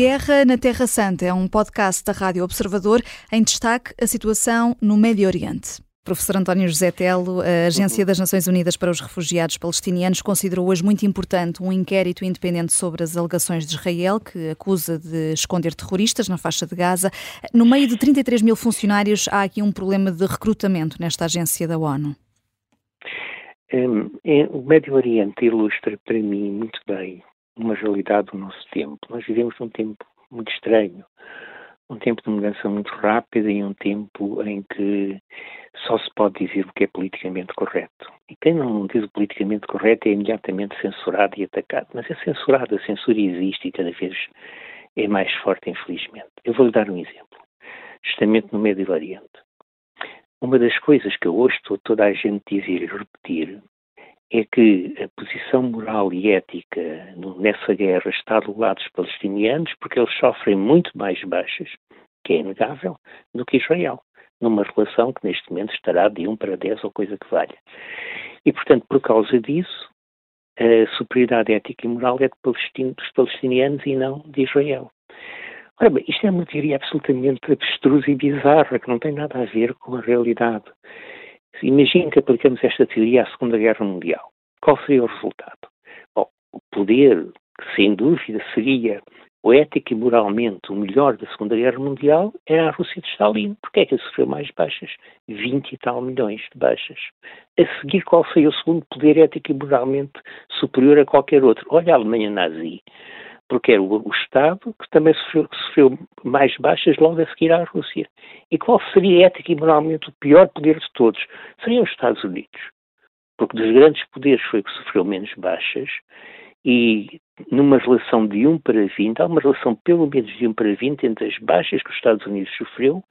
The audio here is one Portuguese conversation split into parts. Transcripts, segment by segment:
Guerra na Terra Santa é um podcast da Rádio Observador em destaque a situação no Médio Oriente. Professor António José Telo, a Agência das Nações Unidas para os Refugiados Palestinianos considerou hoje muito importante um inquérito independente sobre as alegações de Israel, que acusa de esconder terroristas na faixa de Gaza. No meio de 33 mil funcionários, há aqui um problema de recrutamento nesta agência da ONU. O Médio Oriente ilustra para mim muito bem uma realidade do nosso tempo. Nós vivemos num tempo muito estranho, um tempo de mudança muito rápida e um tempo em que só se pode dizer o que é politicamente correto. E quem não diz o politicamente correto é imediatamente censurado e atacado. Mas é censurado, a censura existe e cada vez é mais forte, infelizmente. Eu vou-lhe dar um exemplo, justamente no Médio Oriente. Uma das coisas que eu ouço toda a gente dizer e repetir é que a posição moral e ética nessa guerra está do lado dos palestinianos porque eles sofrem muito mais baixas, que é inegável, do que Israel, numa relação que neste momento estará de 1 para 10 ou coisa que valha. E, portanto, por causa disso, a superioridade ética e moral é dos palestinianos e não de Israel. Ora bem, isto é uma teoria absolutamente abstrusa e bizarra, que não tem nada a ver com a realidade. Imagine que aplicamos esta teoria à Segunda Guerra Mundial. Qual seria o resultado? Bom, o poder, que sem dúvida seria o ético e moralmente o melhor da Segunda Guerra Mundial, era a Rússia de Stalin. Porquê é que ele sofreu mais baixas? 20 e tal milhões de baixas. A seguir, qual seria o segundo poder ético e moralmente superior a qualquer outro? Olha a Alemanha nazi porque era o, o Estado que também sofreu, sofreu, mais baixas logo a seguir à Rússia. E qual seria ética e moralmente o pior poder de todos? Seriam os Estados Unidos. Porque dos grandes poderes foi que sofreu menos baixas e numa relação de 1 para 20, há uma relação pelo menos de 1 para 20 entre as baixas que os Estados Unidos sofreu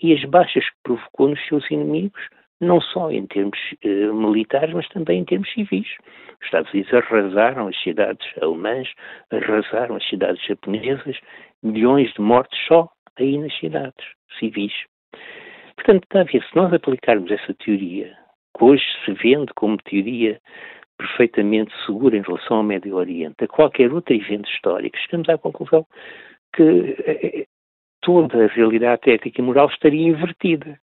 e as baixas que provocou nos seus inimigos, não só em termos uh, militares, mas também em termos civis. Os Estados Unidos arrasaram as cidades alemãs, arrasaram as cidades japonesas, milhões de mortes só aí nas cidades civis. Portanto, está a ver, se nós aplicarmos essa teoria, que hoje se vende como teoria perfeitamente segura em relação ao Médio Oriente, a qualquer outro evento histórico, chegamos à conclusão que eh, eh, toda a realidade ética e moral estaria invertida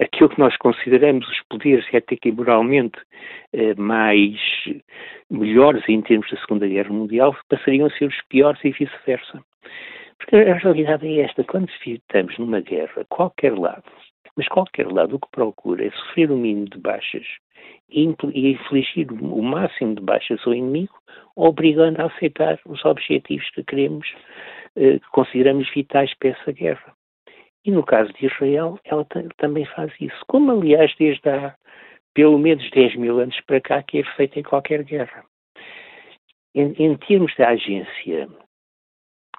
aquilo que nós consideramos os poderes ética e moralmente eh, mais melhores em termos da Segunda Guerra Mundial passariam a ser os piores e vice-versa. Porque a realidade é esta, quando estamos numa guerra, qualquer lado, mas qualquer lado o que procura é sofrer o mínimo de baixas e, infligir o máximo de baixas ao inimigo, obrigando a aceitar os objetivos que queremos, eh, que consideramos vitais para essa guerra. E no caso de Israel, ela também faz isso. Como, aliás, desde há pelo menos 10 mil anos para cá, que é feita em qualquer guerra. Em, em termos da agência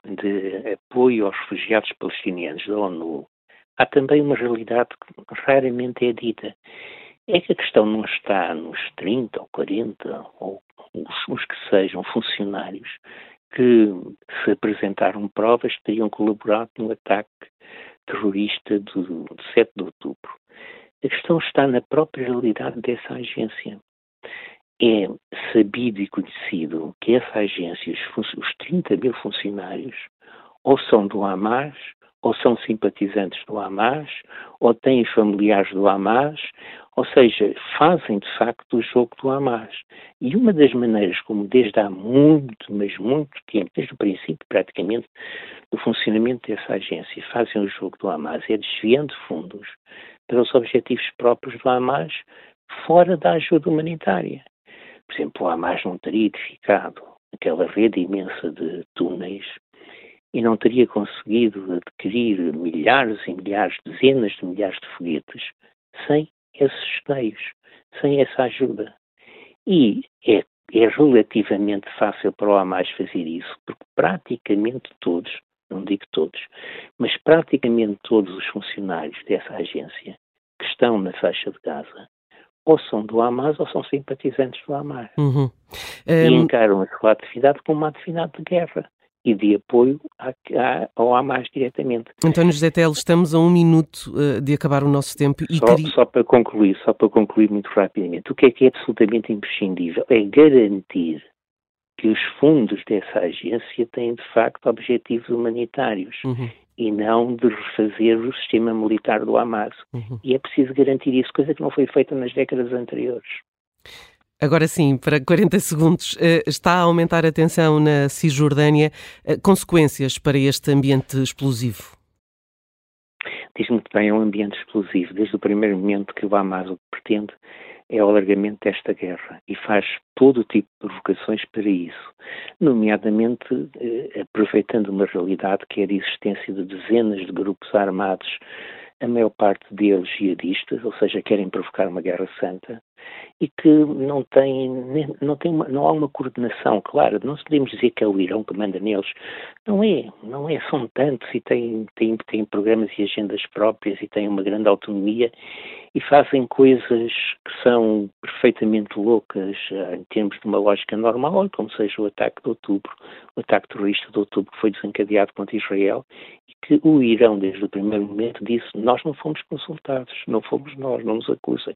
de apoio aos refugiados palestinianos da ONU, há também uma realidade que raramente é dita. É que a questão não está nos 30 ou 40 ou os, os que sejam funcionários que, se apresentaram provas, teriam colaborado no ataque terrorista do, do 7 de outubro. A questão está na própria realidade dessa agência. É sabido e conhecido que essa agência, os, os 30 mil funcionários, ou são do Hamas, ou são simpatizantes do Hamas, ou têm familiares do Hamas, ou seja, fazem de facto o jogo do Hamas. E uma das maneiras como desde há muito, mas muito tempo, desde o princípio praticamente do funcionamento dessa agência, fazem o jogo do Hamas é desviando fundos para os objetivos próprios do Hamas fora da ajuda humanitária. Por exemplo, o Hamas não teria edificado aquela rede imensa de túneis e não teria conseguido adquirir milhares e milhares, dezenas de milhares de foguetes sem esses meios, sem essa ajuda. E é, é relativamente fácil para o Hamas fazer isso, porque praticamente todos, não digo todos, mas praticamente todos os funcionários dessa agência que estão na faixa de Gaza ou são do Hamas ou são simpatizantes do Hamas. Uhum. E um... encaram a sua atividade como uma atividade de guerra e de apoio à, à, ao Hamas diretamente. António José Teles, estamos a um minuto uh, de acabar o nosso tempo e só, queria... só para concluir, só para concluir muito rapidamente, o que é que é absolutamente imprescindível é garantir que que os fundos dessa agência têm, de facto, objetivos humanitários. Uhum e não de refazer o sistema militar do Hamas. Uhum. E é preciso garantir isso, coisa que não foi feita nas décadas anteriores. Agora sim, para 40 segundos, eh, está a aumentar a tensão na Cisjordânia. Eh, consequências para este ambiente explosivo? Diz muito bem, é um ambiente explosivo. Desde o primeiro momento que o Hamas o pretende, é o alargamento desta guerra e faz todo o tipo de provocações para isso, nomeadamente eh, aproveitando uma realidade que é a existência de dezenas de grupos armados, a maior parte deles jihadistas, ou seja, querem provocar uma guerra santa, e que não tem, não, tem uma, não há uma coordenação clara. Não podemos dizer que é o Irão que manda neles. Não é, não é. São tantos e têm, têm, têm programas e agendas próprias e têm uma grande autonomia e fazem coisas que são perfeitamente loucas eh, em termos de uma lógica normal, como seja o ataque de outubro, o ataque terrorista de outubro que foi desencadeado contra Israel e que o Irão, desde o primeiro momento, disse nós não fomos consultados, não fomos nós, não nos acusem